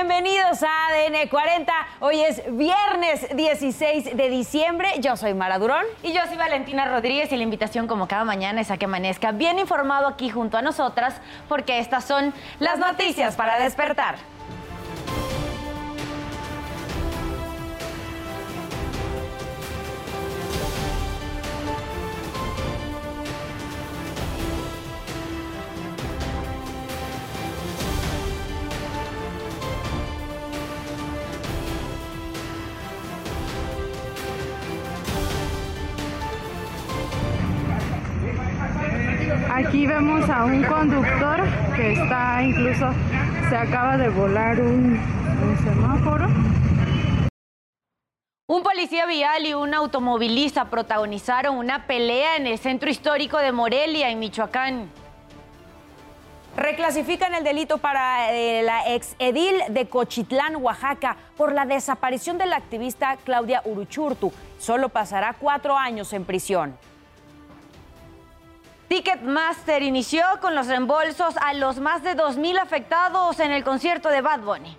Bienvenidos a ADN 40. Hoy es viernes 16 de diciembre. Yo soy Mara Durón. Y yo soy Valentina Rodríguez y la invitación como cada mañana es a que amanezca bien informado aquí junto a nosotras porque estas son las noticias para despertar. Aquí vemos a un conductor que está incluso, se acaba de volar un, un semáforo. Un policía vial y un automovilista protagonizaron una pelea en el centro histórico de Morelia, en Michoacán. Reclasifican el delito para eh, la ex edil de Cochitlán, Oaxaca, por la desaparición de la activista Claudia Uruchurtu. Solo pasará cuatro años en prisión. Ticketmaster inició con los reembolsos a los más de 2.000 afectados en el concierto de Bad Bunny.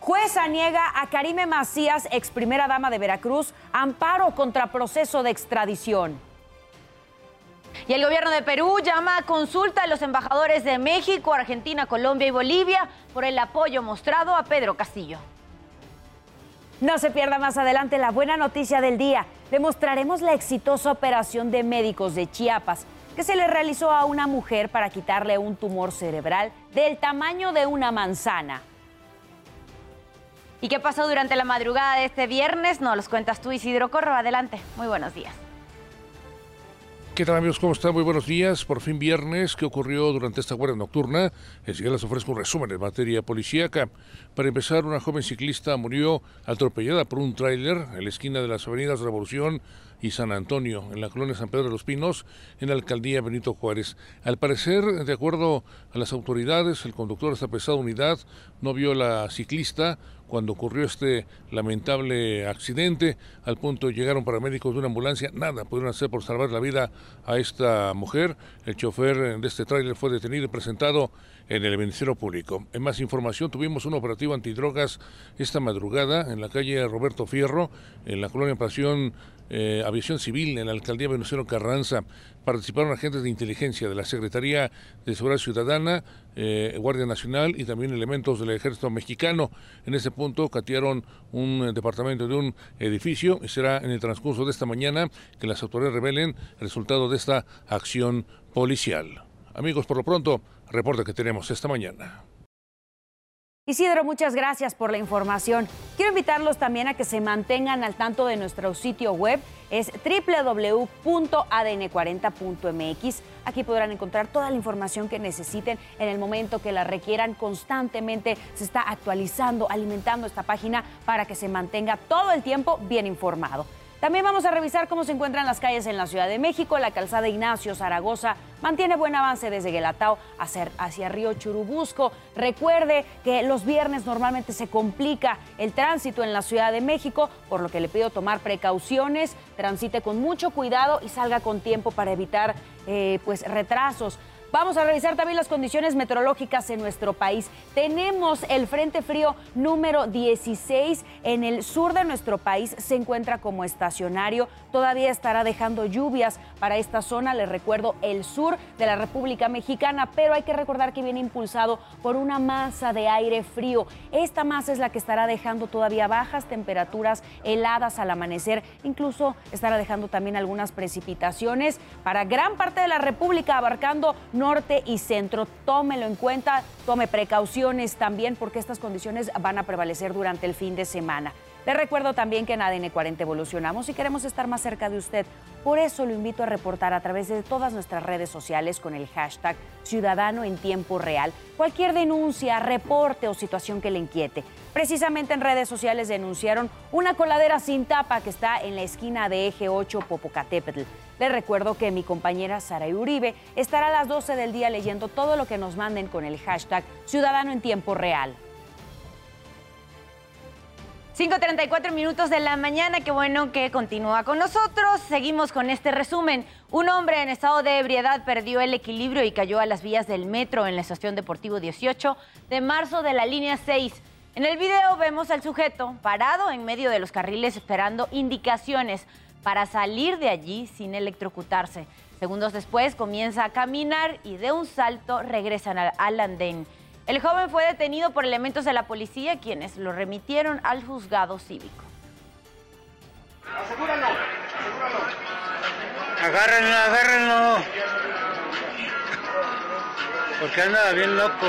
Jueza niega a Karime Macías, ex primera dama de Veracruz, amparo contra proceso de extradición. Y el gobierno de Perú llama a consulta a los embajadores de México, Argentina, Colombia y Bolivia por el apoyo mostrado a Pedro Castillo. No se pierda más adelante la buena noticia del día. Le mostraremos la exitosa operación de médicos de Chiapas que se le realizó a una mujer para quitarle un tumor cerebral del tamaño de una manzana. ¿Y qué pasó durante la madrugada de este viernes? Nos los cuentas tú, Isidro Corro. Adelante. Muy buenos días. ¿Qué tal amigos? ¿Cómo están? Muy buenos días. Por fin viernes, ¿qué ocurrió durante esta guardia nocturna? Enseguida les ofrezco un resumen en materia policíaca. Para empezar, una joven ciclista murió atropellada por un tráiler en la esquina de las avenidas Revolución y San Antonio, en la colonia San Pedro de los Pinos, en la alcaldía Benito Juárez. Al parecer, de acuerdo a las autoridades, el conductor de esta pesada unidad no vio a la ciclista cuando ocurrió este lamentable accidente. Al punto llegaron paramédicos de una ambulancia, nada pudieron hacer por salvar la vida a esta mujer. El chofer de este tráiler fue detenido y presentado en el Ministerio Público. En más información, tuvimos un operativo antidrogas esta madrugada en la calle Roberto Fierro, en la colonia Pasión eh, Aviación Civil en la alcaldía Venustiano Carranza. Participaron agentes de inteligencia de la Secretaría de Seguridad Ciudadana, eh, Guardia Nacional y también elementos del Ejército Mexicano. En ese punto catearon un eh, departamento de un edificio y será en el transcurso de esta mañana que las autoridades revelen el resultado de esta acción policial. Amigos, por lo pronto, reporte que tenemos esta mañana. Isidro, muchas gracias por la información. Quiero invitarlos también a que se mantengan al tanto de nuestro sitio web, es www.adn40.mx. Aquí podrán encontrar toda la información que necesiten en el momento que la requieran. Constantemente se está actualizando, alimentando esta página para que se mantenga todo el tiempo bien informado. También vamos a revisar cómo se encuentran las calles en la Ciudad de México. La calzada Ignacio Zaragoza mantiene buen avance desde Guelatao hacia, Río Churubusco. Recuerde que los viernes normalmente se complica el tránsito en la Ciudad de México, por lo que le pido tomar precauciones, transite con mucho cuidado y salga con tiempo para evitar eh, pues retrasos. Vamos a revisar también las condiciones meteorológicas en nuestro país. Tenemos el Frente Frío número 16 en el sur de nuestro país. Se encuentra como estacionario. Todavía estará dejando lluvias para esta zona. Les recuerdo el sur de la República Mexicana, pero hay que recordar que viene impulsado por una masa de aire frío. Esta masa es la que estará dejando todavía bajas temperaturas heladas al amanecer. Incluso estará dejando también algunas precipitaciones para gran parte de la República, abarcando norte y centro. Tómelo en cuenta, tome precauciones también porque estas condiciones van a prevalecer durante el fin de semana. Le recuerdo también que en ADN 40 evolucionamos y queremos estar más cerca de usted. Por eso lo invito a reportar a través de todas nuestras redes sociales con el hashtag Ciudadano en Tiempo Real cualquier denuncia, reporte o situación que le inquiete. Precisamente en redes sociales denunciaron una coladera sin tapa que está en la esquina de Eje 8 Popocatépetl. Les recuerdo que mi compañera Sara Uribe estará a las 12 del día leyendo todo lo que nos manden con el hashtag Ciudadano en Tiempo Real. 5.34 minutos de la mañana, qué bueno que continúa con nosotros. Seguimos con este resumen. Un hombre en estado de ebriedad perdió el equilibrio y cayó a las vías del metro en la estación Deportivo 18 de marzo de la línea 6. En el video vemos al sujeto parado en medio de los carriles esperando indicaciones para salir de allí sin electrocutarse. Segundos después comienza a caminar y de un salto regresan al andén. El joven fue detenido por elementos de la policía quienes lo remitieron al juzgado cívico. Asegúralo, asegúralo. Agárrenlo, agárrenlo. Porque anda bien loco.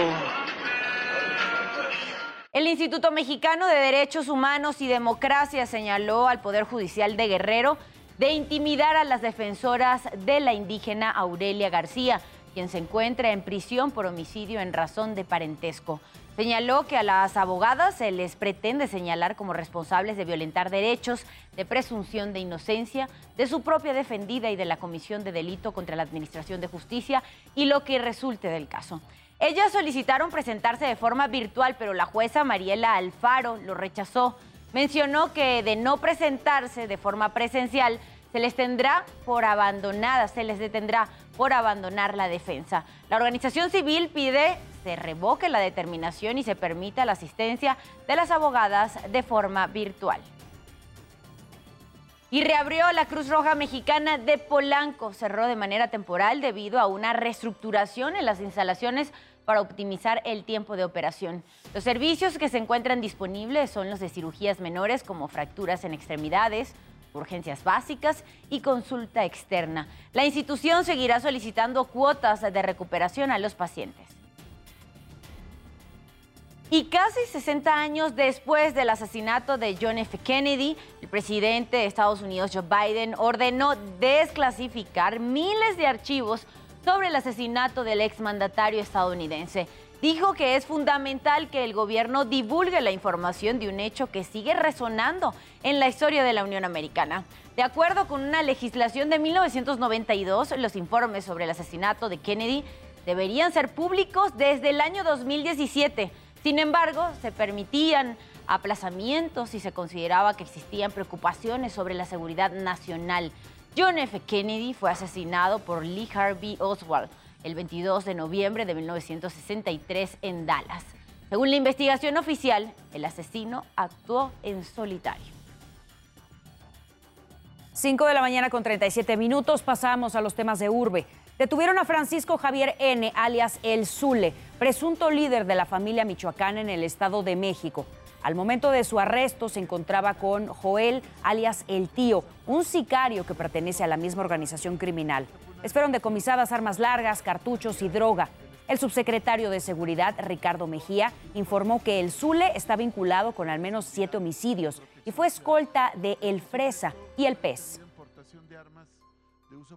El Instituto Mexicano de Derechos Humanos y Democracia señaló al Poder Judicial de Guerrero de intimidar a las defensoras de la indígena Aurelia García quien se encuentra en prisión por homicidio en razón de parentesco. Señaló que a las abogadas se les pretende señalar como responsables de violentar derechos, de presunción de inocencia, de su propia defendida y de la comisión de delito contra la Administración de Justicia y lo que resulte del caso. Ellas solicitaron presentarse de forma virtual, pero la jueza Mariela Alfaro lo rechazó. Mencionó que de no presentarse de forma presencial, se les tendrá por abandonadas, se les detendrá por abandonar la defensa. La organización civil pide se revoque la determinación y se permita la asistencia de las abogadas de forma virtual. Y reabrió la Cruz Roja Mexicana de Polanco. Cerró de manera temporal debido a una reestructuración en las instalaciones para optimizar el tiempo de operación. Los servicios que se encuentran disponibles son los de cirugías menores como fracturas en extremidades, urgencias básicas y consulta externa. La institución seguirá solicitando cuotas de recuperación a los pacientes. Y casi 60 años después del asesinato de John F. Kennedy, el presidente de Estados Unidos, Joe Biden, ordenó desclasificar miles de archivos sobre el asesinato del exmandatario estadounidense dijo que es fundamental que el gobierno divulgue la información de un hecho que sigue resonando en la historia de la Unión Americana. De acuerdo con una legislación de 1992, los informes sobre el asesinato de Kennedy deberían ser públicos desde el año 2017. Sin embargo, se permitían aplazamientos y se consideraba que existían preocupaciones sobre la seguridad nacional. John F. Kennedy fue asesinado por Lee Harvey Oswald el 22 de noviembre de 1963 en Dallas. Según la investigación oficial, el asesino actuó en solitario. 5 de la mañana con 37 minutos pasamos a los temas de urbe. Detuvieron a Francisco Javier N., alias El Zule, presunto líder de la familia michoacana en el Estado de México. Al momento de su arresto se encontraba con Joel, alias El Tío, un sicario que pertenece a la misma organización criminal. Les fueron decomisadas armas largas, cartuchos y droga. El subsecretario de Seguridad, Ricardo Mejía, informó que el Zule está vinculado con al menos siete homicidios y fue escolta de El Fresa y El Pez.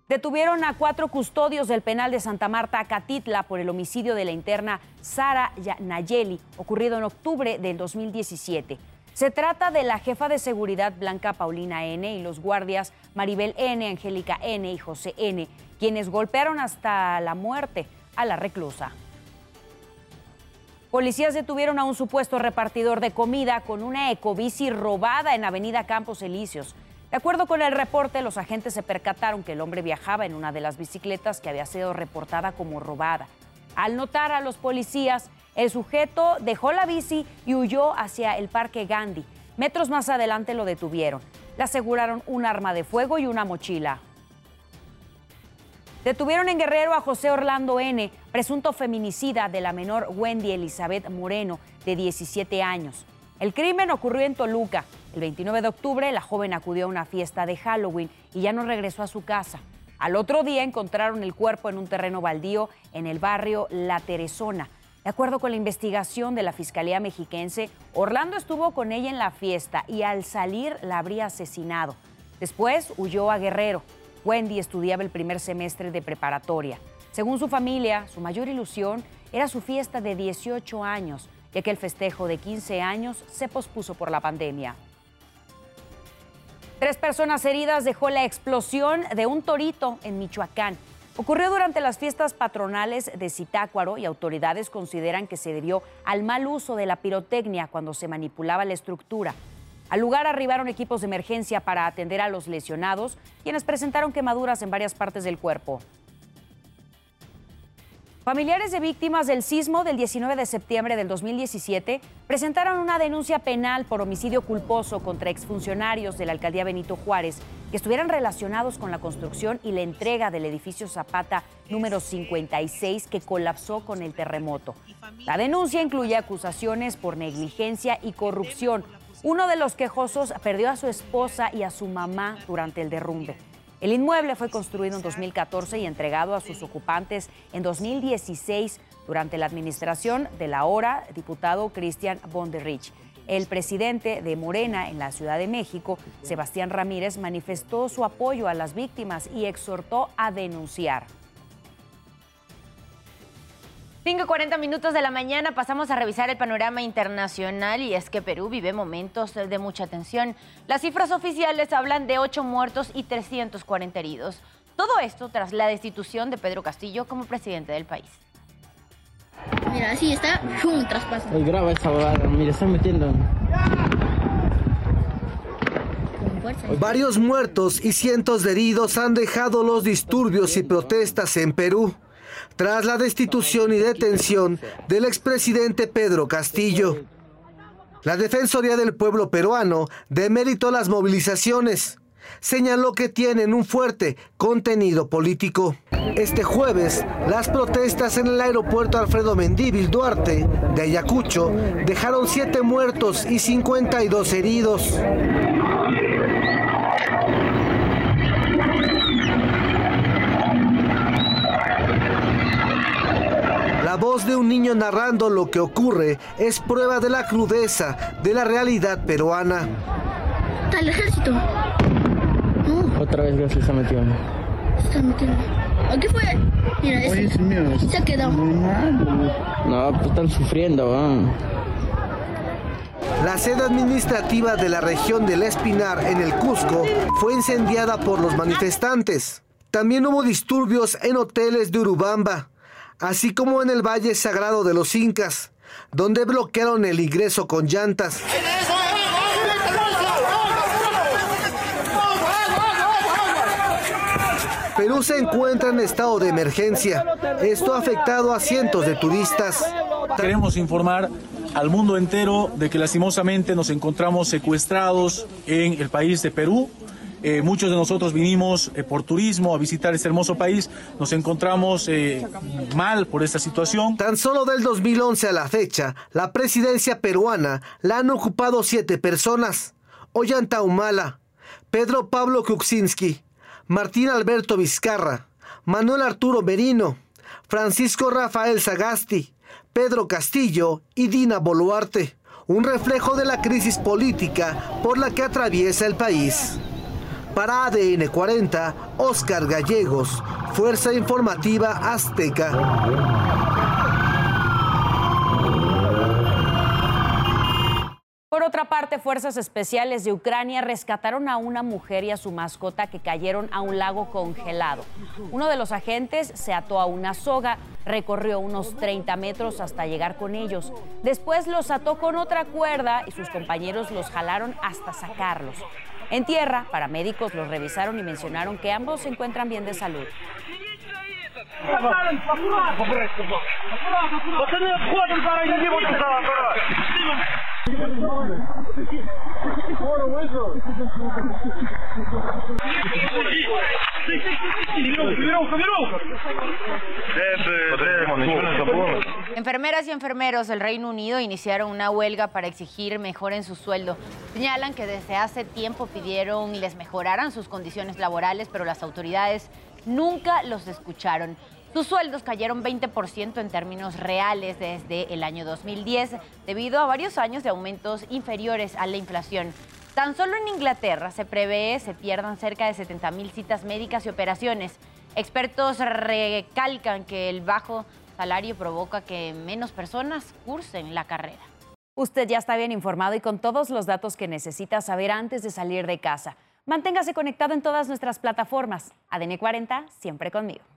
Detuvieron a cuatro custodios del penal de Santa Marta, Catitla, por el homicidio de la interna Sara Nayeli, ocurrido en octubre del 2017. Se trata de la jefa de seguridad Blanca Paulina N y los guardias Maribel N, Angélica N y José N, quienes golpearon hasta la muerte a la reclusa. Policías detuvieron a un supuesto repartidor de comida con una ecobici robada en Avenida Campos Elíseos. De acuerdo con el reporte, los agentes se percataron que el hombre viajaba en una de las bicicletas que había sido reportada como robada. Al notar a los policías, el sujeto dejó la bici y huyó hacia el Parque Gandhi. Metros más adelante lo detuvieron. Le aseguraron un arma de fuego y una mochila. Detuvieron en Guerrero a José Orlando N., presunto feminicida de la menor Wendy Elizabeth Moreno, de 17 años. El crimen ocurrió en Toluca. El 29 de octubre, la joven acudió a una fiesta de Halloween y ya no regresó a su casa. Al otro día encontraron el cuerpo en un terreno baldío en el barrio La Teresona. De acuerdo con la investigación de la Fiscalía Mexiquense, Orlando estuvo con ella en la fiesta y al salir la habría asesinado. Después huyó a Guerrero. Wendy estudiaba el primer semestre de preparatoria. Según su familia, su mayor ilusión era su fiesta de 18 años, ya que el festejo de 15 años se pospuso por la pandemia. Tres personas heridas dejó la explosión de un torito en Michoacán. Ocurrió durante las fiestas patronales de Zitácuaro y autoridades consideran que se debió al mal uso de la pirotecnia cuando se manipulaba la estructura. Al lugar arribaron equipos de emergencia para atender a los lesionados, quienes presentaron quemaduras en varias partes del cuerpo. Familiares de víctimas del sismo del 19 de septiembre del 2017 presentaron una denuncia penal por homicidio culposo contra exfuncionarios de la alcaldía Benito Juárez que estuvieran relacionados con la construcción y la entrega del edificio Zapata número 56 que colapsó con el terremoto. La denuncia incluye acusaciones por negligencia y corrupción. Uno de los quejosos perdió a su esposa y a su mamá durante el derrumbe. El inmueble fue construido en 2014 y entregado a sus ocupantes en 2016 durante la administración del ahora diputado Cristian Bonderrich. El presidente de Morena en la Ciudad de México, Sebastián Ramírez, manifestó su apoyo a las víctimas y exhortó a denunciar. 5.40 minutos de la mañana pasamos a revisar el panorama internacional y es que Perú vive momentos de mucha tensión. Las cifras oficiales hablan de 8 muertos y 340 heridos. Todo esto tras la destitución de Pedro Castillo como presidente del país. Mira, así está, un traspaso. Graba esa bobada, mira, están metiendo. Varios muertos y cientos de heridos han dejado los disturbios y protestas en Perú tras la destitución y detención del expresidente Pedro Castillo. La Defensoría del Pueblo Peruano demeritó las movilizaciones. Señaló que tienen un fuerte contenido político. Este jueves, las protestas en el aeropuerto Alfredo Mendívil Duarte de Ayacucho dejaron siete muertos y 52 heridos. Voz de un niño narrando lo que ocurre es prueba de la crudeza de la realidad peruana. Está el ejército. Otra vez ya se está metiendo. Se está metiendo. ¿A qué fue? Mira, ese. Se ha quedado. No, pues están sufriendo. La sede administrativa de la región del Espinar en el Cusco fue incendiada por los manifestantes. También hubo disturbios en hoteles de Urubamba, así como en el Valle Sagrado de los Incas, donde bloquearon el ingreso con llantas. Perú se encuentra en estado de emergencia. Esto ha afectado a cientos de turistas. Queremos informar al mundo entero de que lastimosamente nos encontramos secuestrados en el país de Perú. Eh, muchos de nosotros vinimos eh, por turismo a visitar este hermoso país. Nos encontramos eh, mal por esta situación. Tan solo del 2011 a la fecha, la presidencia peruana la han ocupado siete personas. Ollanta Humala, Pedro Pablo Kuczynski, Martín Alberto Vizcarra, Manuel Arturo Merino, Francisco Rafael Sagasti, Pedro Castillo y Dina Boluarte, un reflejo de la crisis política por la que atraviesa el país. Para ADN 40, Oscar Gallegos, Fuerza Informativa Azteca. Por otra parte, fuerzas especiales de Ucrania rescataron a una mujer y a su mascota que cayeron a un lago congelado. Uno de los agentes se ató a una soga, recorrió unos 30 metros hasta llegar con ellos. Después los ató con otra cuerda y sus compañeros los jalaron hasta sacarlos. En tierra, paramédicos los revisaron y mencionaron que ambos se encuentran bien de salud. Enfermeras y enfermeros del Reino Unido iniciaron una huelga para exigir mejoren su sueldo. Señalan que desde hace tiempo pidieron y les mejoraran sus condiciones laborales, pero las autoridades nunca los escucharon. Sus sueldos cayeron 20% en términos reales desde el año 2010 debido a varios años de aumentos inferiores a la inflación. Tan solo en Inglaterra se prevé se pierdan cerca de 70 mil citas médicas y operaciones. Expertos recalcan que el bajo salario provoca que menos personas cursen la carrera. Usted ya está bien informado y con todos los datos que necesita saber antes de salir de casa. Manténgase conectado en todas nuestras plataformas. ADN 40, siempre conmigo.